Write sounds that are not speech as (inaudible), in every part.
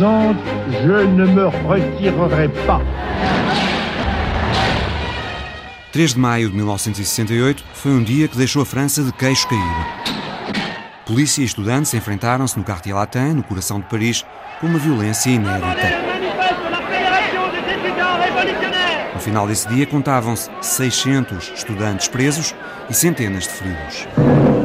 présentes, je ne me retirerai pas. 3 de maio de 1968 foi um dia que deixou a França de queixo caído. Polícia e estudantes enfrentaram-se no Quartier Latin, no coração de Paris, com uma violência inédita. No final desse dia contavam-se 600 estudantes presos e centenas de feridos.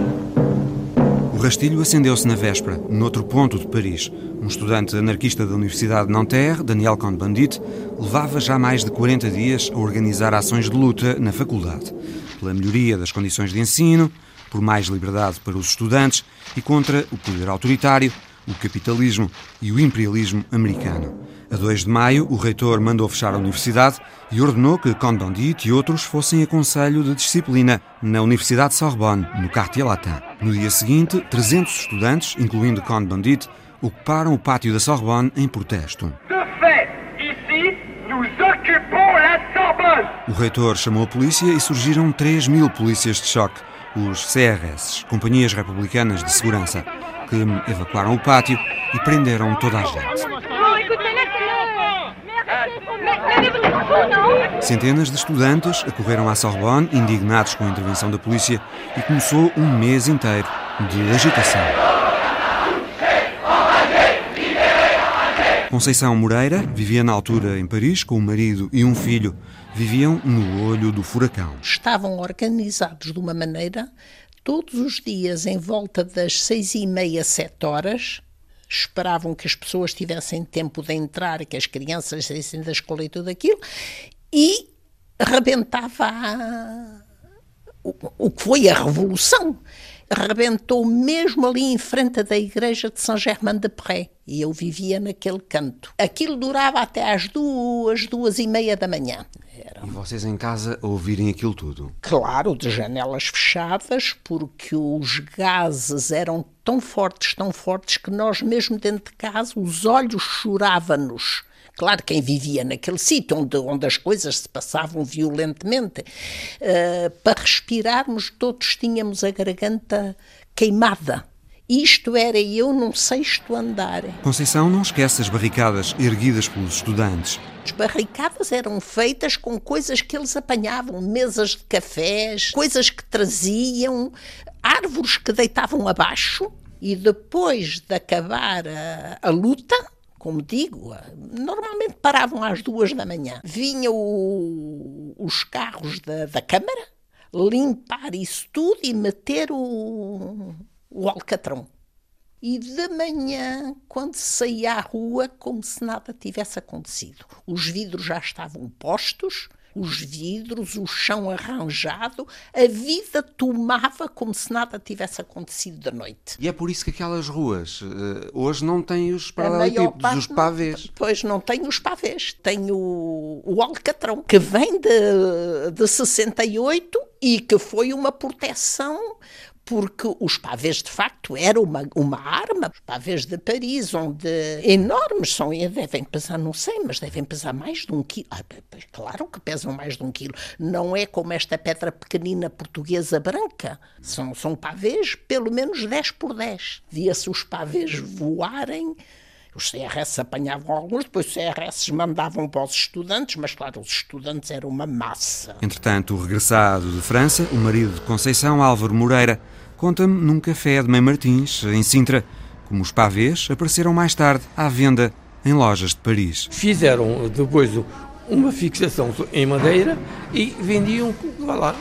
Rastilho acendeu-se na véspera, noutro ponto de Paris. Um estudante anarquista da Universidade de Nanterre, Daniel Cohn-Bendit, levava já mais de 40 dias a organizar ações de luta na faculdade, pela melhoria das condições de ensino, por mais liberdade para os estudantes e contra o poder autoritário, o capitalismo e o imperialismo americano. A 2 de maio, o reitor mandou fechar a universidade e ordenou que Cohn-Bendit e outros fossem a conselho de disciplina na Universidade de Sorbonne, no Quartier Latin. No dia seguinte, 300 estudantes, incluindo Cohn-Bendit, ocuparam o pátio da Sorbonne em protesto. O reitor chamou a polícia e surgiram 3 mil polícias de choque, os CRS, Companhias Republicanas de Segurança, que evacuaram o pátio e prenderam toda a gente. Centenas de estudantes acorreram à Sorbonne, indignados com a intervenção da polícia, e começou um mês inteiro de agitação. Conceição Moreira vivia na altura em Paris com o marido e um filho. Viviam no olho do furacão. Estavam organizados de uma maneira, todos os dias em volta das seis e meia, sete horas, esperavam que as pessoas tivessem tempo de entrar, que as crianças saíssem da escola e tudo aquilo, e rebentava a, o, o que foi a revolução. Rebentou mesmo ali em frente da igreja de Saint-Germain-de-Prés. E eu vivia naquele canto. Aquilo durava até às duas, duas e meia da manhã. Era... E vocês em casa ouvirem aquilo tudo? Claro, de janelas fechadas, porque os gases eram tão fortes, tão fortes, que nós mesmo dentro de casa, os olhos choravam-nos. Claro, quem vivia naquele sítio onde, onde as coisas se passavam violentamente, uh, para respirarmos, todos tínhamos a garganta queimada. Isto era eu num sexto andar. Conceição não esquece as barricadas erguidas pelos estudantes. As barricadas eram feitas com coisas que eles apanhavam, mesas de cafés, coisas que traziam, árvores que deitavam abaixo, e depois de acabar a, a luta, como digo, normalmente paravam às duas da manhã. Vinham os carros da, da Câmara limpar isso tudo e meter o, o alcatrão. E de manhã, quando saía à rua, como se nada tivesse acontecido. Os vidros já estavam postos, os vidros, o chão arranjado, a vida tomava como se nada tivesse acontecido da noite. E é por isso que aquelas ruas uh, hoje não têm os paralelepípedos, os pavês. Não, pois não tem os pavês, tem o, o alcatrão, que vem de, de 68 e que foi uma proteção porque os pavês de facto eram uma, uma arma. Os pavês de Paris, onde enormes são, devem pesar, não sei, mas devem pesar mais de um quilo. Ah, claro que pesam mais de um quilo. Não é como esta pedra pequenina portuguesa branca. São, são pavês pelo menos 10 por 10. Via-se os pavês voarem. Os CRS apanhavam alguns, depois os CRS mandavam para os estudantes, mas claro, os estudantes eram uma massa. Entretanto, regressado de França, o marido de Conceição, Álvaro Moreira, conta-me num café de Mãe Martins, em Sintra, como os pavês apareceram mais tarde à venda em lojas de Paris. Fizeram depois uma fixação em madeira e vendiam lá,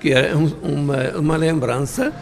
que era uma, uma lembrança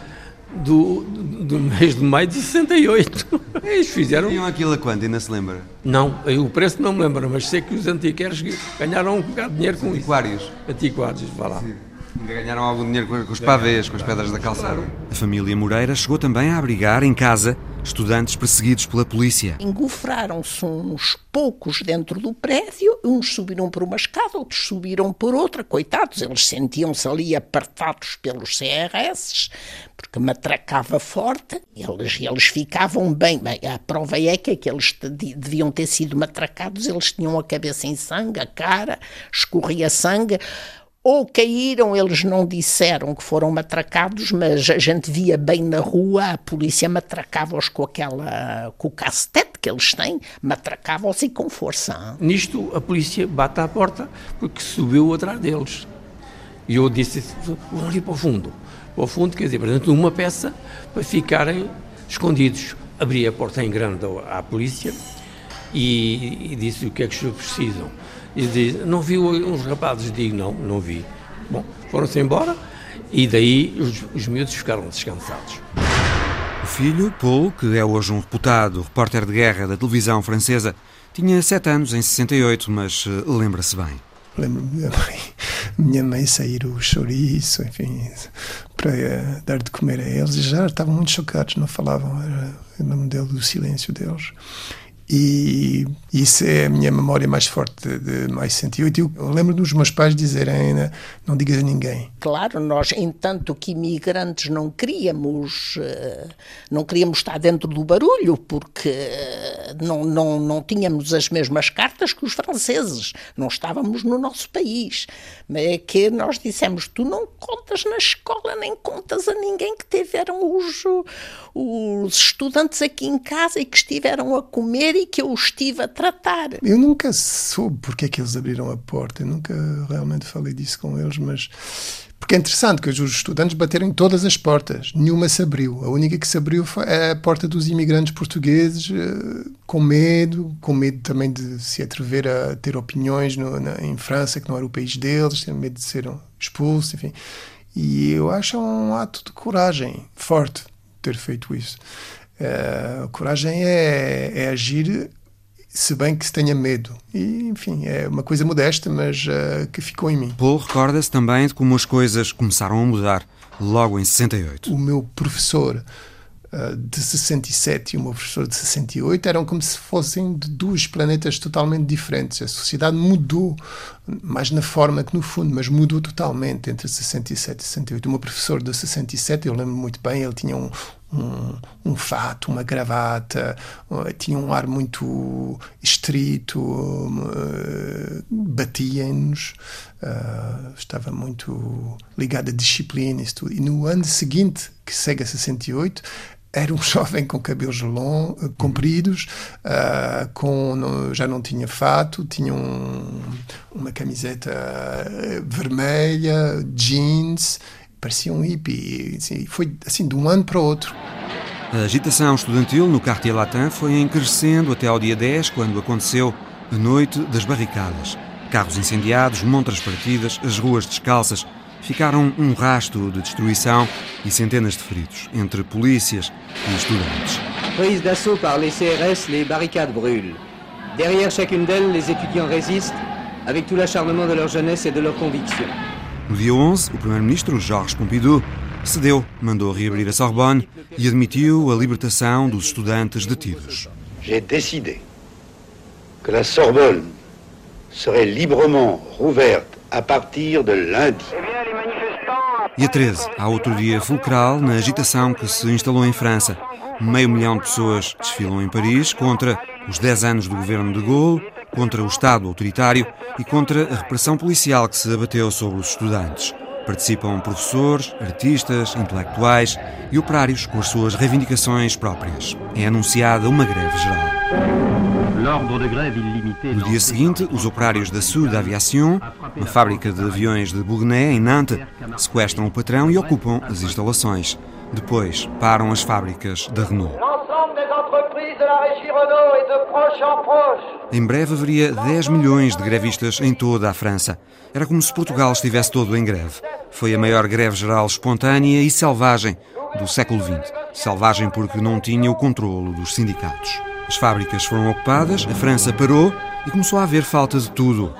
do, do mês de maio de 68. (laughs) Eles fizeram. Tinham aquilo a quanto? Ainda se lembra? Não, o preço não me lembro, mas sei que os antiquários ganharam um bocado de dinheiro com Antiquários. isso. Antiquários? Antiquários, vá lá. Sim. Ganharam algum dinheiro com os pavês, com as pedras da calçada. A família Moreira chegou também a abrigar em casa estudantes perseguidos pela polícia. Engofraram-se uns poucos dentro do prédio, uns subiram por uma escada, outros subiram por outra. Coitados, eles sentiam-se ali apertados pelos CRS, porque matracava forte. Eles, eles ficavam bem. bem. A prova é que aqueles deviam ter sido matracados, eles tinham a cabeça em sangue, a cara, escorria sangue ou caíram, eles não disseram que foram matracados, mas a gente via bem na rua, a polícia matracava-os com aquela, com o cacetete que eles têm, matracava-os e com força. Nisto a polícia bate à porta porque subiu atrás deles. E eu disse, vão ali para o fundo. Para o fundo, quer dizer, portanto, uma peça para ficarem escondidos. Abri a porta em grande à polícia e, e disse o que é que os precisam. E diz, não viu uns rapazes? Digo, não, não vi. Bom, foram-se embora e daí os, os miúdos ficaram descansados. O filho, Paul, que é hoje um reputado repórter de guerra da televisão francesa, tinha sete anos em 68, mas uh, lembra-se bem. Lembro-me da mãe, (laughs) minha mãe sair o chouriço, enfim, para uh, dar de comer a eles. Já estavam muito chocados, não falavam, era o nome dele, do silêncio deles. E isso é a minha memória mais forte de, mais 68. Eu lembro dos meus pais dizerem: não digas a ninguém. Claro, nós, entanto que imigrantes, não queríamos, eh, não queríamos estar dentro do barulho, porque eh, não, não, não tínhamos as mesmas cartas que os franceses, não estávamos no nosso país. Mas é que nós dissemos: tu não contas na escola, nem contas a ninguém que tiveram os, os estudantes aqui em casa e que estiveram a comer que eu estive a tratar. Eu nunca soube porque é que eles abriram a porta, eu nunca realmente falei disso com eles, mas. Porque é interessante que os estudantes bateram em todas as portas, nenhuma se abriu. A única que se abriu foi a porta dos imigrantes portugueses, eh, com medo, com medo também de se atrever a ter opiniões no, na, em França, que não era o país deles, tinham medo de ser expulsos, enfim. E eu acho um ato de coragem forte ter feito isso. Uh, coragem é, é, agir se bem que se tenha medo. E, enfim, é uma coisa modesta, mas uh, que ficou em mim. Paul recorda-se também de como as coisas começaram a mudar logo em 68. O meu professor uh, de 67 e o meu professor de 68 eram como se fossem de dois planetas totalmente diferentes. A sociedade mudou, mais na forma que no fundo, mas mudou totalmente entre 67 e 68. O meu professor de 67, eu lembro muito bem, ele tinha um, um, um fato, uma gravata, tinha um ar muito estrito, uh, batia-nos, uh, estava muito ligado à disciplina e tudo. E no ano seguinte, que segue a 68, era um (laughs) jovem com cabelos long, uh, compridos, uh, com, no, já não tinha fato, tinha um, uma camiseta vermelha, jeans parecia um hippie. Assim, foi assim de um ano para o outro. A agitação estudantil no Quartier Latin foi em crescendo até ao dia 10, quando aconteceu a Noite das Barricadas. Carros incendiados, montras partidas, as ruas descalças. Ficaram um rasto de destruição e centenas de feridos, entre polícias e estudantes. Prise d'assaut par les CRS, les barricades brûlent. Derrière chacune d'elles, les étudiants résistent avec tout l'acharnement de leur jeunesse et de leurs convictions. No dia 11, o primeiro-ministro Georges Pompidou cedeu, mandou reabrir a Sorbonne e admitiu a libertação dos estudantes detidos. J'ai décidé que la Sorbonne serait librement rouverte à partir de lundi. E a 13, há outro dia fulcral na agitação que se instalou em França. Meio milhão de pessoas desfilam em Paris contra os 10 anos do governo de Gaulle contra o Estado autoritário e contra a repressão policial que se abateu sobre os estudantes. Participam professores, artistas, intelectuais e operários com as suas reivindicações próprias. É anunciada uma greve geral. No dia seguinte, os operários da Sud Aviation, uma fábrica de aviões de Bourgogne, em Nantes, sequestram o patrão e ocupam as instalações. Depois, param as fábricas da Renault. Em breve haveria 10 milhões de grevistas em toda a França. Era como se Portugal estivesse todo em greve. Foi a maior greve geral espontânea e selvagem do século XX. Selvagem porque não tinha o controlo dos sindicatos. As fábricas foram ocupadas, a França parou e começou a haver falta de tudo.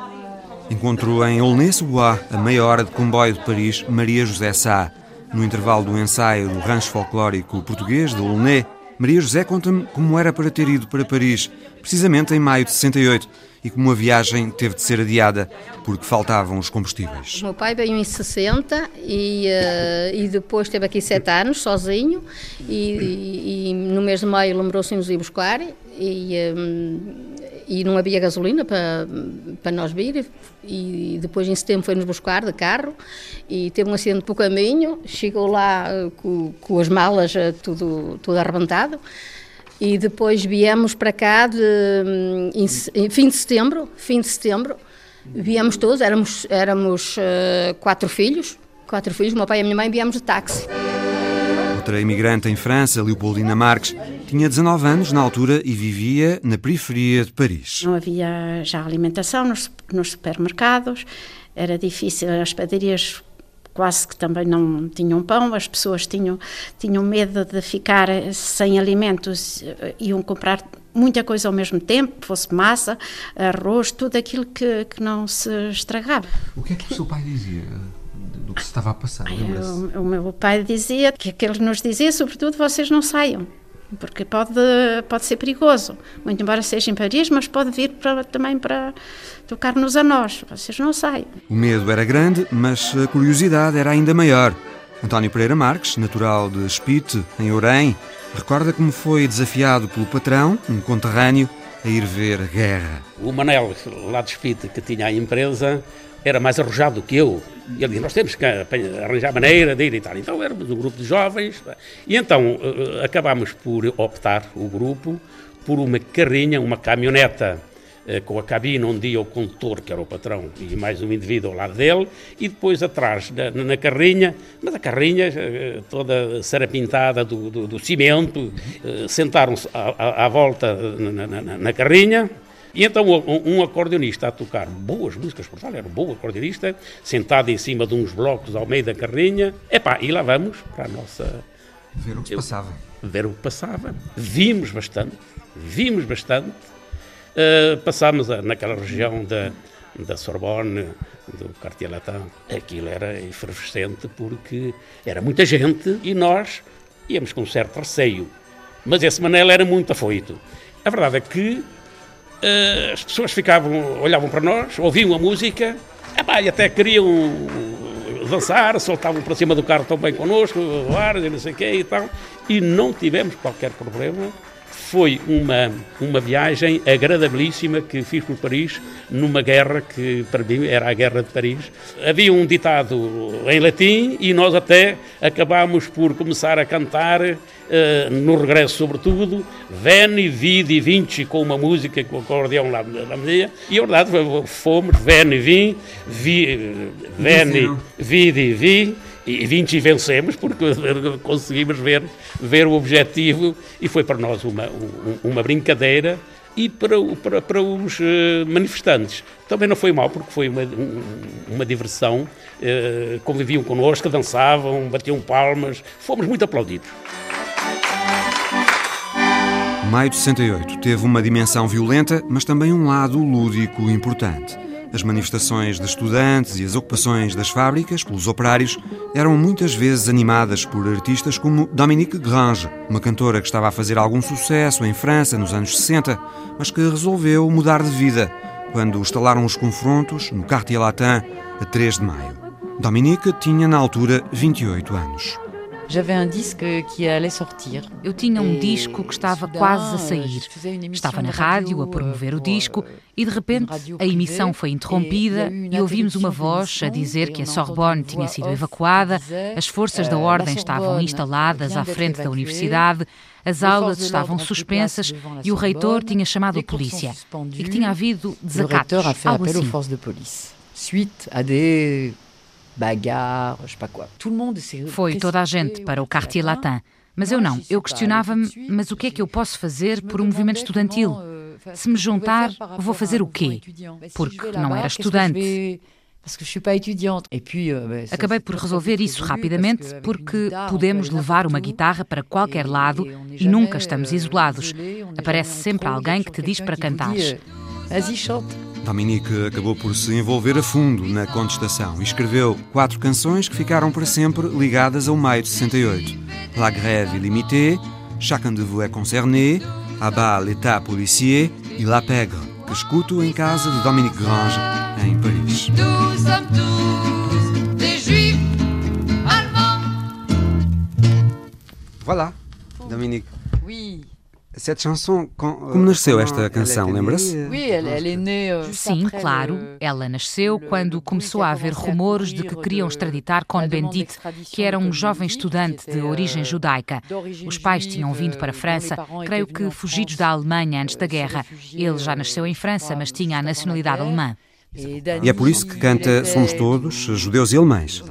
Encontrou em Aulnay-sous-Bois, a meia hora de comboio de Paris, Maria José Sá. No intervalo do ensaio do rancho folclórico português de Aulnay, Maria José conta-me como era para ter ido para Paris, precisamente em maio de 68, e como a viagem teve de ser adiada porque faltavam os combustíveis. O meu pai veio em 60 e, uh, e depois esteve aqui sete anos sozinho e, e, e no mês de maio lembrou-se nos ir buscar e, um, e não havia gasolina para, para nós vir. E depois em setembro foi-nos buscar de carro e teve um acidente pelo caminho. Chegou lá eh, com, com as malas eh, tudo, tudo arrebentado. E depois viemos para cá de, em, em fim de setembro, fim de setembro, viemos todos, éramos, éramos uh, quatro filhos, quatro filhos, meu pai e a minha mãe viemos de táxi. Outra imigrante em França, Leopoldina Marques, tinha 19 anos na altura e vivia na periferia de Paris. Não havia já alimentação nos, nos supermercados, era difícil, as padarias quase que também não tinham pão, as pessoas tinham, tinham medo de ficar sem alimentos, iam comprar muita coisa ao mesmo tempo, fosse massa, arroz, tudo aquilo que, que não se estragava. O que é que o seu pai dizia? do que se estava a passar? O, o meu pai dizia que aqueles nos dizia, sobretudo, vocês não saiam porque pode, pode ser perigoso, muito embora seja em Paris, mas pode vir para, também para tocar-nos a nós, vocês não saiam. O medo era grande, mas a curiosidade era ainda maior. António Pereira Marques, natural de Espite, em Orém, recorda como foi desafiado pelo patrão, um conterrâneo, a ir ver a guerra. O Manel, lá de Espite, que tinha a empresa, era mais arrojado do que eu. E ele disse, nós temos que arranjar maneira de ir e tal. Então éramos um grupo de jovens. E então eh, acabámos por optar, o grupo, por uma carrinha, uma caminhoneta eh, com a cabine onde ia o condutor, que era o patrão, e mais um indivíduo ao lado dele, e depois atrás na, na carrinha, mas a carrinha eh, toda sarapintada do, do, do cimento, sentaram-se à, à, volta na, na, na carrinha, e então um, um acordeonista a tocar boas músicas, portanto, era um bom acordeonista, sentado em cima de uns blocos ao meio da carrinha, epá, e lá vamos para a nossa... Ver o que se passava. Ver o que passava. Vimos bastante, vimos bastante. Uh, passámos a, naquela região da, da Sorbonne, do Cartier Latin. Aquilo era efervescente porque era muita gente e nós íamos com um certo receio. Mas esse Manel era muito afoito. A verdade é que uh, as pessoas ficavam, olhavam para nós, ouviam a música, e até queriam dançar, soltavam para cima do carro também connosco, ar, e não sei o quê e tal, e não tivemos qualquer problema. Foi uma, uma viagem agradabilíssima que fiz por Paris, numa guerra que para mim era a Guerra de Paris. Havia um ditado em latim e nós até acabámos por começar a cantar Uh, no regresso sobretudo, Veni, Vidi, Vinci, com uma música com o acordeão lá na meia, e a verdade fomos, Veni, Vim, vi, Veni, Vidi, Vi, e Vinci vencemos, porque (laughs) conseguimos ver, ver o objetivo, e foi para nós uma, uma brincadeira, e para, para, para os uh, manifestantes também não foi mal, porque foi uma, uma diversão, uh, conviviam connosco, dançavam, batiam palmas, fomos muito aplaudidos. Maio de 68 teve uma dimensão violenta, mas também um lado lúdico importante. As manifestações de estudantes e as ocupações das fábricas pelos operários eram muitas vezes animadas por artistas como Dominique Grange, uma cantora que estava a fazer algum sucesso em França nos anos 60, mas que resolveu mudar de vida quando instalaram os confrontos no Quartier Latin a 3 de maio. Dominique tinha na altura 28 anos. Eu tinha um disco que estava quase a sair. Estava na rádio a promover o disco e de repente a emissão foi interrompida e ouvimos uma voz a dizer que a Sorbonne tinha sido evacuada, as forças da ordem estavam instaladas à frente da universidade, as aulas estavam suspensas e o reitor tinha chamado a polícia e que tinha havido desacatos, algo assim. Suite a des bagarre, je sais pas quoi. Tout le monde Foi toda a gente para o Quartier Latin. Mas eu não. Eu questionava-me, mas o que é que eu posso fazer por um movimento estudantil? Se me juntar, vou fazer o quê? Porque não era estudante. Euh, Acabei por resolver isso rapidamente porque podemos levar uma guitarra para qualquer lado e nunca estamos isolados. Aparece sempre alguém que te diz para cantares. Vas-y, chante. Dominique acabou por se envolver a fundo na contestação e escreveu quatro canções que ficaram para sempre ligadas ao maio de 68. La grève illimitée, Chacun de vous est concerné, À bas l'état policier e La Pègre, que escuto em casa de Dominique Grange, em Paris. Voilà, Dominique. Oui. Como nasceu esta canção, lembra-se? Sim, claro. Ela nasceu quando começou a haver rumores de que queriam extraditar Cohn-Bendit, que era um jovem estudante de origem judaica. Os pais tinham vindo para a França, creio que fugidos da Alemanha antes da guerra. Ele já nasceu em França, mas tinha a nacionalidade alemã. E é por isso que canta Somos Todos, Judeus e Alemães.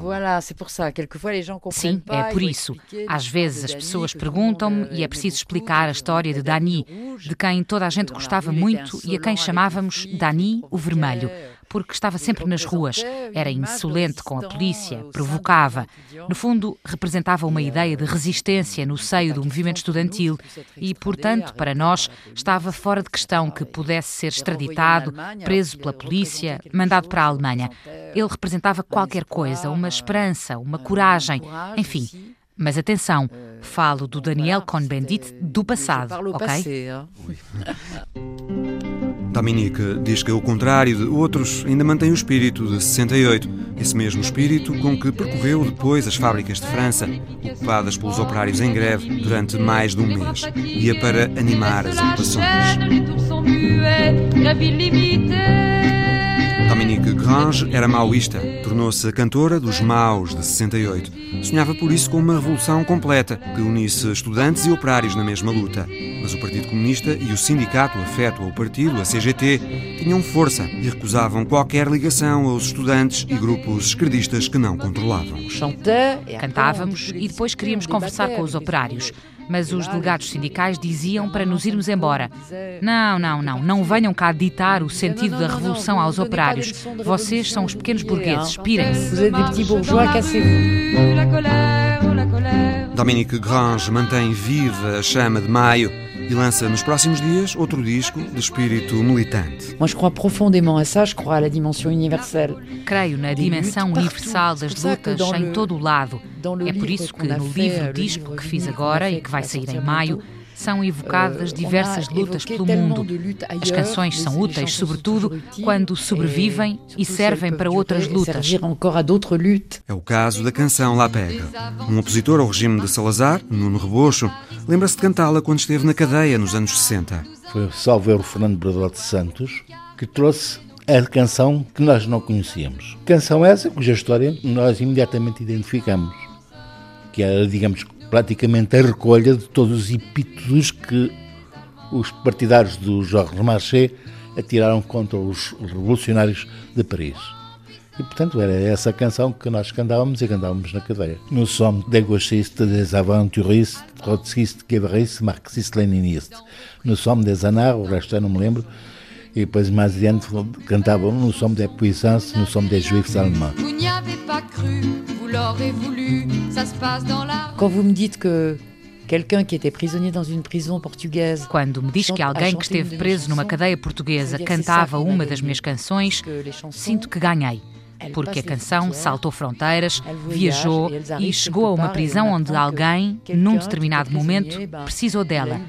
Sim, é por isso. Às vezes as pessoas perguntam-me e é preciso explicar a história de Dani, de quem toda a gente gostava muito e a quem chamávamos Dani o Vermelho porque estava sempre nas ruas. Era insolente com a polícia, provocava. No fundo, representava uma ideia de resistência no seio do movimento estudantil e, portanto, para nós, estava fora de questão que pudesse ser extraditado, preso pela polícia, mandado para a Alemanha. Ele representava qualquer coisa, uma esperança, uma coragem, enfim. Mas atenção, falo do Daniel Cohn-Bendit do passado, ok? (laughs) Dominique diz que, ao contrário de outros, ainda mantém o espírito de 68, esse mesmo espírito com que percorreu depois as fábricas de França, ocupadas pelos operários em greve durante mais de um mês. Ia para animar as ocupações. Dominique Grange era maoísta, tornou-se a cantora dos Maus de 68. Sonhava por isso com uma revolução completa que unisse estudantes e operários na mesma luta. Mas o Partido Comunista e o sindicato afeto ao partido, a CGT, tinham força e recusavam qualquer ligação aos estudantes e grupos esquerdistas que não controlavam. Cantávamos e depois queríamos conversar com os operários mas os delegados sindicais diziam para nos irmos embora. Não, não, não, não venham cá ditar o sentido da revolução aos operários. Vocês são os pequenos burgueses, pirem-se. Dominique Grange mantém viva a chama de maio e lança nos próximos dias outro disco de espírito militante. Creio na dimensão universal das lutas em todo o lado. É por isso que no livro disco que fiz agora e que vai sair em maio, são evocadas diversas lutas pelo mundo. As canções são úteis, sobretudo, quando sobrevivem e servem para outras lutas. É o caso da canção La Pega. Um opositor ao regime de Salazar, Nuno Rebocho, lembra-se de cantá-la quando esteve na cadeia nos anos 60. Foi salvo o Fernando Bradó de Santos que trouxe a canção que nós não conhecíamos. Canção essa cuja história nós imediatamente identificamos, que era, digamos, praticamente a recolha de todos os epítetos que os partidários do Jorge Marché atiraram contra os revolucionários de Paris. E, portanto, era essa canção que nós cantávamos e cantávamos na cadeia. Nous sommes des gauchistes, des aventuristes, trotskistes, guevristes, marxistes, leninistes. Nous sommes des anards, o resto eu não me lembro. E depois, mais adiante, cantavam Nous sommes des puissances, nous sommes des juifs allemands. Quand vous me dites que quelqu'un qui était prisonnier dans une prison portugaise. Quando me diz que alguém que esteve preso numa cadeia portuguesa cantava uma das minhas canções, sinto que ganhei porque a canção saltou fronteiras, viajou e chegou a uma prisão onde alguém, num determinado momento, precisou dela.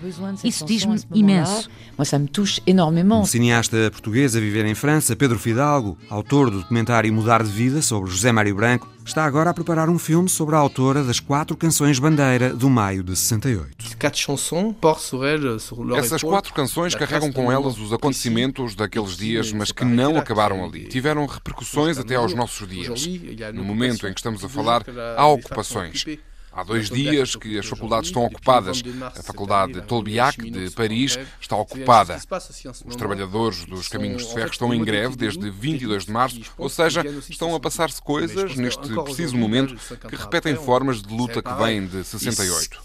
Isso diz-me imenso. Um cineasta português a viver em França, Pedro Fidalgo, autor do documentário Mudar de Vida sobre José Mário Branco, está agora a preparar um filme sobre a autora das quatro canções bandeira do maio de 68. Essas quatro canções carregam com elas os acontecimentos daqueles dias, mas que não acabaram ali. Tiveram repercussões até aos nossos dias. No momento em que estamos a falar, há ocupações. Há dois dias que as faculdades estão ocupadas. A Faculdade de Tolbiac, de Paris, está ocupada. Os trabalhadores dos caminhos de ferro estão em greve desde 22 de março, ou seja, estão a passar-se coisas neste preciso momento que repetem formas de luta que vêm de 68.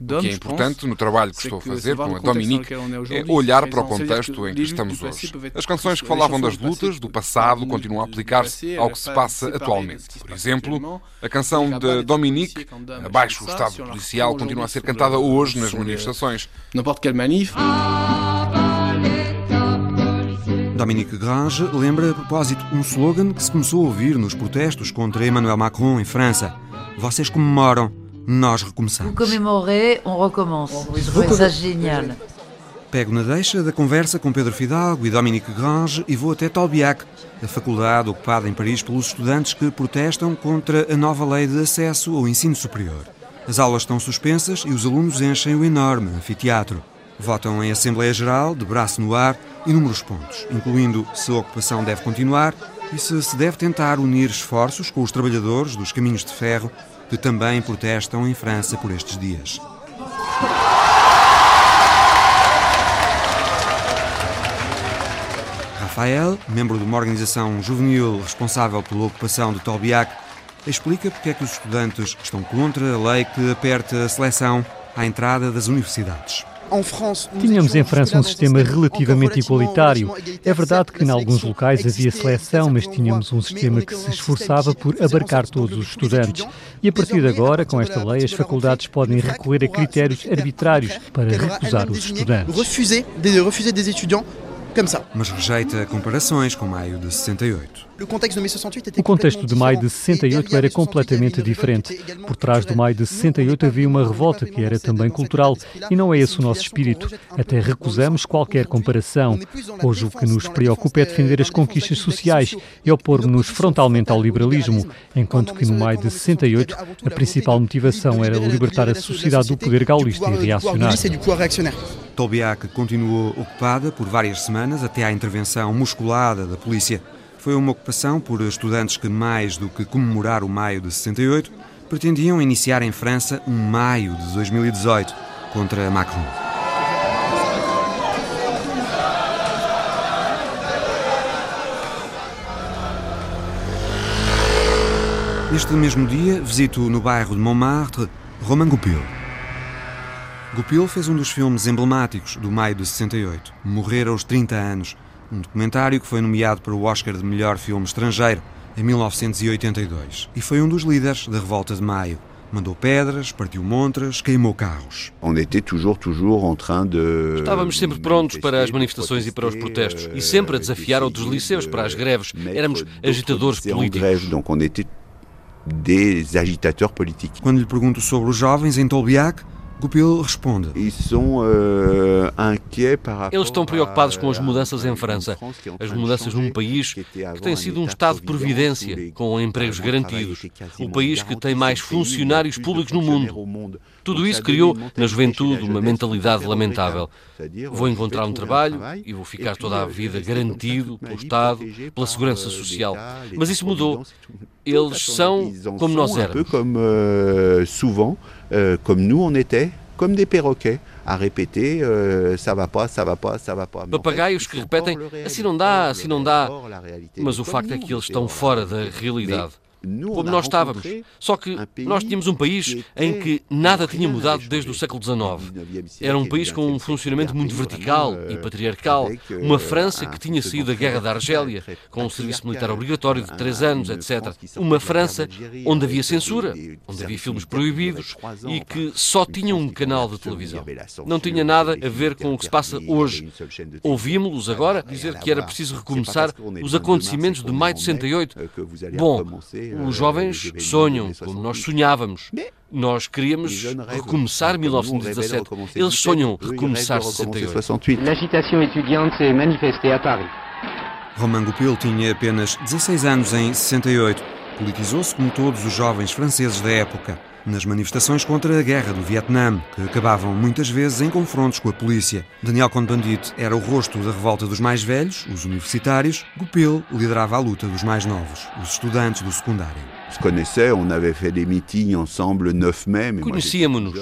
O que é importante no trabalho que estou a fazer com a Dominique é olhar para o contexto em que estamos hoje. As canções que falavam das lutas, do passado, continuam a aplicar-se ao que se passa atualmente. Por exemplo, a canção de Dominique, abaixo o Estado policial, continua a ser cantada hoje nas manifestações. Dominique Grange lembra a propósito um slogan que se começou a ouvir nos protestos contra Emmanuel Macron em França. Vocês comemoram, nós recomeçamos. Commémorer, on recommence. C'est génial. Pego na deixa da conversa com Pedro Fidalgo e Dominique Grange e vou até Tolbiac, a faculdade ocupada em Paris pelos estudantes que protestam contra a nova lei de acesso ao ensino superior. As aulas estão suspensas e os alunos enchem o enorme anfiteatro. Votam em Assembleia Geral, de braço no ar, inúmeros pontos, incluindo se a ocupação deve continuar e se se deve tentar unir esforços com os trabalhadores dos caminhos de ferro que também protestam em França por estes dias. Rafael, membro de uma organização juvenil responsável pela ocupação de Tolbiac, explica porque é que os estudantes estão contra a lei que aperta a seleção à entrada das universidades. Tínhamos em França um sistema relativamente igualitário. É verdade que em alguns locais havia seleção, mas tínhamos um sistema que se esforçava por abarcar todos os estudantes. E a partir de agora, com esta lei, as faculdades podem recorrer a critérios arbitrários para recusar os estudantes comme ça. Mas rejeita comparações com maio de 68. O contexto de maio de 68 era completamente diferente. Por trás do maio de 68 havia uma revolta que era também cultural e não é esse o nosso espírito. Até recusamos qualquer comparação. Hoje o que nos preocupa é defender as conquistas sociais e opor-nos frontalmente ao liberalismo, enquanto que no maio de 68 a principal motivação era libertar a sociedade do poder gaulista e reacionário. Tolbiac continuou ocupada por várias semanas até à intervenção musculada da polícia. Foi uma ocupação por estudantes que, mais do que comemorar o maio de 68, pretendiam iniciar em França um maio de 2018 contra Macron. Neste mesmo dia, visito no bairro de Montmartre Romain Goupil. Goupil fez um dos filmes emblemáticos do maio de 68, Morrer aos 30 anos, um documentário que foi nomeado para o Oscar de melhor filme estrangeiro em 1982 e foi um dos líderes da revolta de maio. Mandou pedras, partiu montras, queimou carros. Estávamos sempre prontos para as manifestações e para os protestos e sempre a desafiar outros liceus para as greves. Éramos agitadores políticos. Quando lhe pergunto sobre os jovens em Tolbiac, Goupil responde. Euh, Eles estão preocupados com as mudanças em França, as mudanças num país que tem sido um estado de providência, com empregos garantidos, o país que tem mais funcionários públicos no mundo. Tudo isso criou na juventude uma mentalidade lamentável. Vou encontrar um trabalho e vou ficar toda a vida garantido pelo Estado, pela segurança social. Mas isso mudou. Eles são como nós éramos. Euh, comme nous on était, comme des perroquets, à répéter euh, ça va pas, ça va pas, ça va pas. Papagaios que repetem assim não dá, assim não dá. Mas o facto é que eles estão fora da realidade como nós estávamos. Só que nós tínhamos um país em que nada tinha mudado desde o século XIX. Era um país com um funcionamento muito vertical e patriarcal. Uma França que tinha saído da Guerra da Argélia, com um serviço militar obrigatório de três anos, etc. Uma França onde havia censura, onde havia filmes proibidos e que só tinha um canal de televisão. Não tinha nada a ver com o que se passa hoje. Ouvimos-los agora dizer que era preciso recomeçar os acontecimentos de maio de 68. Bom, os jovens sonham como nós sonhávamos. Nós queríamos recomeçar 1917. Eles sonham recomeçar 68. L'agitation étudiante s'est manifestée à Paris. Romain Goupil tinha apenas 16 anos em 68. Politizou-se como todos os jovens franceses da época nas manifestações contra a guerra do Vietnã, que acabavam muitas vezes em confrontos com a polícia. Daniel Cohn-Bendit era o rosto da revolta dos mais velhos, os universitários. Goupil liderava a luta dos mais novos, os estudantes do secundário se connaissait, on avait fait des meetings ensemble 9 mai. Conhecíamos-nos.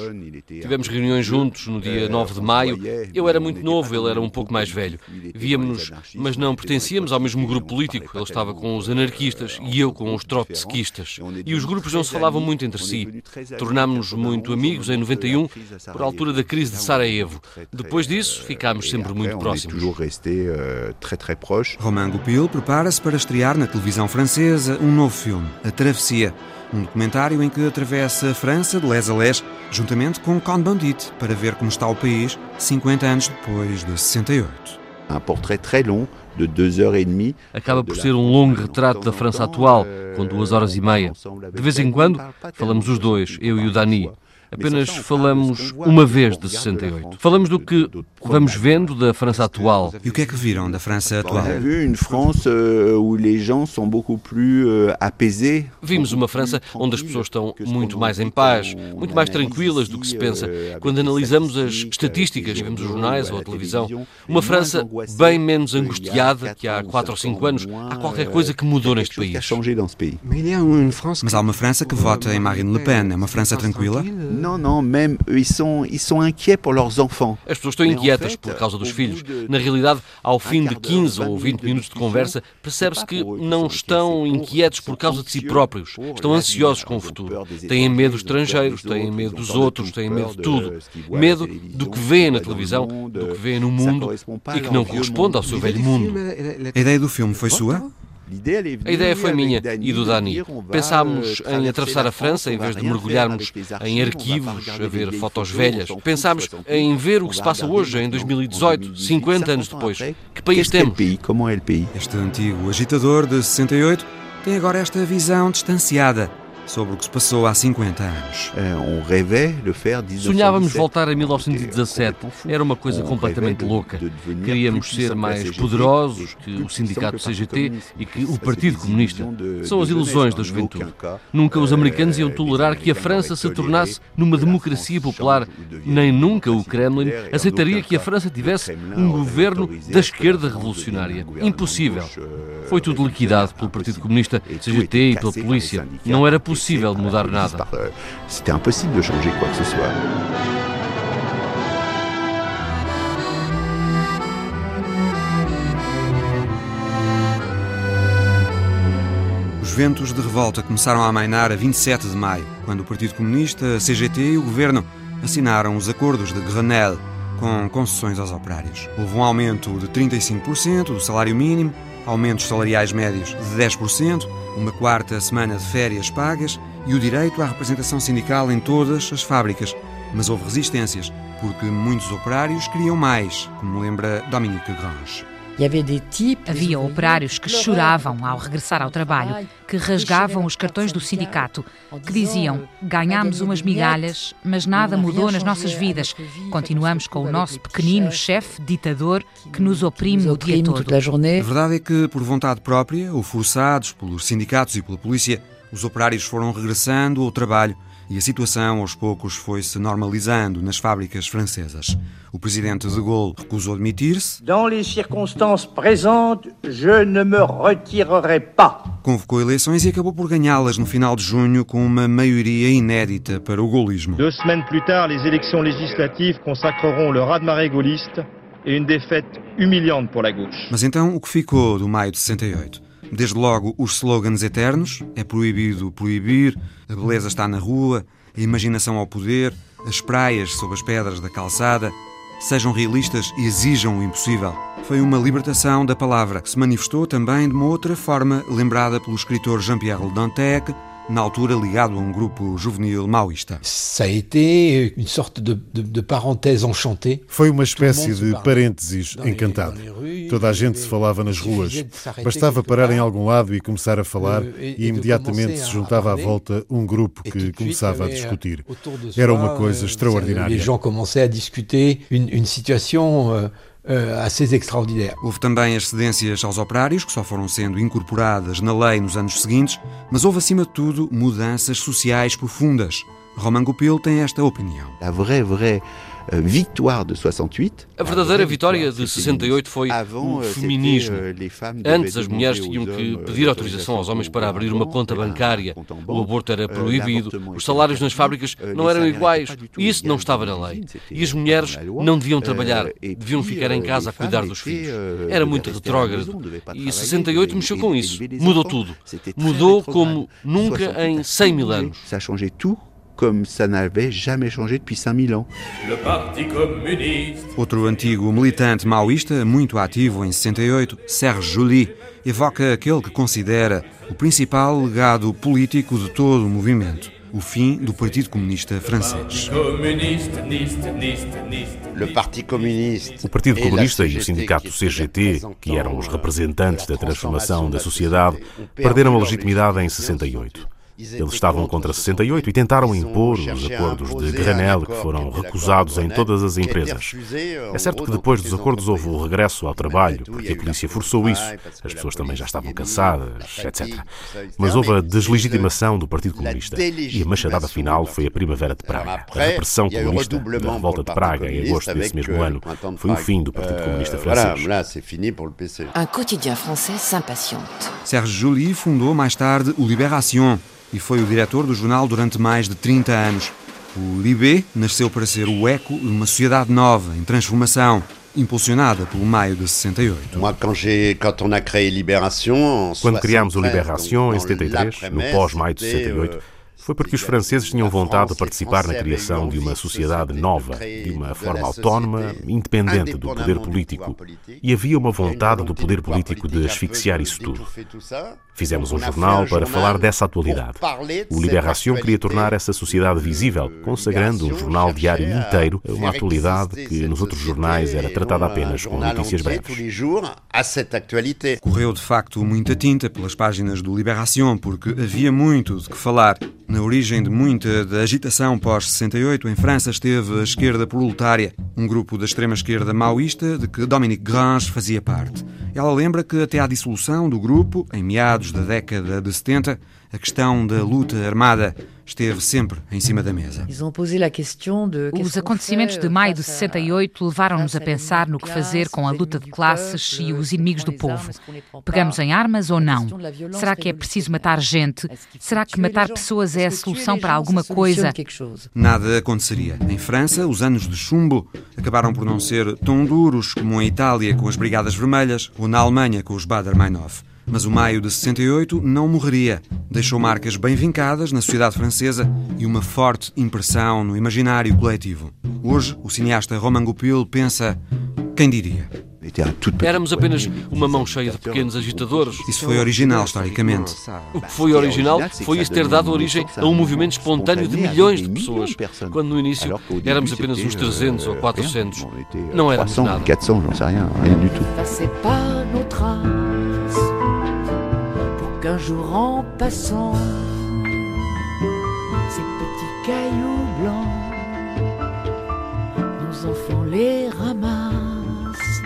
Tivemos reuniões juntos no dia 9 de maio. Eu era muito novo, ele era um pouco mais velho. Víamos-nos, mas não pertencíamos ao mesmo grupo político. Ele estava com os anarquistas e eu com os trotskistas. E os grupos não se falavam muito entre si. Tornámos-nos muito amigos em 91, por altura da crise de Sarajevo. Depois disso, ficámos sempre muito próximos. Romain Goupil prepara-se para estrear na televisão francesa um novo filme, A Travessia, um documentário em que atravessa a França de les a les, juntamente com Cohn-Bendit, para ver como está o país 50 anos depois de 68. Um portrait très long de duas horas e demie. Acaba por ser um longo retrato da França atual, com duas horas e meia. De vez em quando falamos os dois, eu e o Dani. Apenas falamos uma vez de 68. Falamos do que vamos vendo da França atual. E o que é que viram da França atual? Vimos uma França onde as pessoas estão muito mais em paz, muito mais tranquilas do que se pensa. Quando analisamos as estatísticas, vemos os jornais ou a televisão, uma França bem menos angustiada que há 4 ou 5 anos. Há qualquer coisa que mudou neste país. Mas há uma França que vota em Marine Le Pen. É uma França tranquila? Não, não, même ils sont, ils sont inquiets pour leurs enfants. As pessoas estão inquietas por causa dos filhos. Na realidade, ao fim de 15 ou 20 minutos de conversa, percebe-se que não estão inquietos por causa de si próprios. Estão ansiosos com o futuro. Têm medo dos estrangeiros, têm medo dos outros, têm medo de tudo. Medo do que vêem na televisão, do que vêem no mundo e que não corresponde ao seu velho mundo. A ideia do filme foi sua? A ideia foi minha e do Dani. Pensámos em atravessar a França em vez de mergulharmos em arquivos a ver fotos velhas. Pensámos em ver o que se passa hoje, em 2018, 50 anos depois. Que país temos? Este antigo agitador de 68 tem agora esta visão distanciada sobre o que se passou há 50 anos. Sonhávamos voltar a 1917. Era uma coisa completamente louca. Queríamos ser mais poderosos que o sindicato CGT e que o Partido Comunista. São as ilusões da juventude. Nunca os americanos iam tolerar que a França se tornasse numa democracia popular. Nem nunca o Kremlin aceitaria que a França tivesse um governo da esquerda revolucionária. Impossível. Foi tudo liquidado pelo Partido Comunista, CGT e pela polícia. Não era possível impossível mudar nada. C'était impossible de changer quoi que ce soit. Os ventos de revolta começaram a amainar a 27 de maio, quando o Partido Comunista, a CGT e o governo assinaram os acordos de Grenelle com concessões aos operários. Houve um aumento de 35% do salário mínimo, aumentos salariais médios de 10%, uma quarta semana de férias pagas e o direito à representação sindical em todas as fábricas. Mas houve resistências, porque muitos operários queriam mais, como lembra Dominique Grange. Havia operários que choravam ao regressar ao trabalho, que rasgavam os cartões do sindicato, que diziam: ganhámos umas migalhas, mas nada mudou nas nossas vidas. Continuamos com o nosso pequenino chefe ditador que nos oprime o dia todo. A verdade é que, por vontade própria, ou forçados pelos sindicatos e pela polícia, os operários foram regressando ao trabalho e a situação aos poucos foi-se normalizando nas fábricas francesas. O presidente de Gaulle recusou admitir-se. Dans les circonstances présentes, je ne me retirerai pas. Convocou eleições e acabou por ganhá-las no final de junho com uma maioria inédita para o gaullismo. Deux semaines plus tard, les élections législatives consacreront le raz-de-marée gaulliste et une défaite humiliante pour la gauche. Mas então o que ficou do maio de 68? Desde logo os slogans eternos: é proibido proibir, a beleza está na rua, a imaginação ao poder, as praias sob as pedras da calçada. Sejam realistas e exijam o impossível. Foi uma libertação da palavra que se manifestou também de uma outra forma, lembrada pelo escritor Jean-Pierre Dantec, na altura ligado a um grupo juvenil maoísta. Foi uma espécie de parênteses encantado. Toda a gente se falava nas ruas. Bastava parar em algum lado e começar a falar, e imediatamente se juntava à volta um grupo que começava a discutir. Era uma coisa extraordinária. Les gens commençaient à discuter une, une situation euh, euh, assez extraordinaire. Houve também as cedências aos operários, que só foram sendo incorporadas na lei nos anos seguintes, mas houve, acima de tudo, mudanças sociais profundas. Romain Goupil tem esta opinião. La vraie, vraie euh, victoire de 68. A verdadeira vitória de 68 foi o feminismo. Antes as mulheres tinham que pedir autorização aos homens para abrir uma conta bancária. O aborto era proibido, os salários nas fábricas não eram iguais e isso não estava na lei. E as mulheres não deviam trabalhar, deviam ficar em casa a cuidar dos filhos. Era muito retrógrado. E 68 mexeu com isso. Mudou tudo. Mudou como nunca em 100 mil anos. Ça a changé tout comme ça n'avait jamais changé depuis 5000 ans. Le Parti communiste. Outro antigo militante maoísta, muito ativo em 68, Serge Joly, evoca aquele que considera o principal legado político de todo o movimento, o fim do Partido Comunista francês. O Partido Comunista e o sindicato CGT, que eram os representantes da transformação da sociedade, perderam a legitimidade em 68. Eles estavam contra 68 e tentaram impor os acordos de Grenelle, que foram recusados em todas as empresas. É certo que depois dos acordos houve o regresso ao trabalho, porque a polícia forçou isso, as pessoas também já estavam cansadas, etc. Mas houve a deslegitimação do Partido Comunista e a machadada final foi a Primavera de Praga. A repressão comunista da revolta de Praga em agosto desse mesmo ano foi o fim do Partido Comunista francês. Un quotidien français s'impatiente. Serge Joly fundou mais tarde o Libération e foi o diretor do jornal durante mais de 30 anos. O Libé nasceu para ser o eco de uma sociedade nova, em transformação, impulsionada pelo maio de 68. Quando criámos o Libération em 73, no pós-maio de 68, foi porque os franceses tinham vontade de participar na criação de uma sociedade nova, de uma forma autónoma, independente do poder político. E havia uma vontade do poder político de asfixiar isso tudo. Fizemos um jornal para falar dessa atualidade. O Libération queria tornar essa sociedade visível, consagrando um jornal diário inteiro a uma atualidade que nos outros jornais era tratada apenas com notícias breves. Correu de facto muita tinta pelas páginas do Libération, porque havia muito de que falar. Na origem de muita da agitação pós-68, em França esteve a esquerda proletária, um grupo da extrema-esquerda maoísta de que Dominique Grange fazia parte. Ela lembra que até à dissolução do grupo, em meados da década de 70, a questão da luta armada esteve sempre em cima da mesa. Os acontecimentos de maio de 68 levaram-nos a pensar no que fazer com a luta de classes e os inimigos do povo. Pegamos em armas ou não? Será que é preciso matar gente? Será que matar pessoas é a solução para alguma coisa? Nada aconteceria. Em França, os anos de chumbo acabaram por não ser tão duros como em Itália com as Brigadas Vermelhas ou na Alemanha com os Bader-Meinhof. Mas o maio de 68 não morreria. Deixou marcas bem vincadas na sociedade francesa e uma forte impressão no imaginário coletivo. Hoje, o cineasta Romain Goupil pensa: quem diria? Éramos apenas uma mão cheia de pequenos agitadores. Isso foi original, historicamente. O que foi original foi isso ter dado origem a um movimento espontâneo de milhões de pessoas, quando no início éramos apenas uns 300 ou 400. Não éramos nada. qu'un jour en passant, ces petits cailloux blancs, nos enfants les ramassent,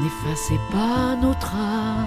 n'effacez pas nos traces.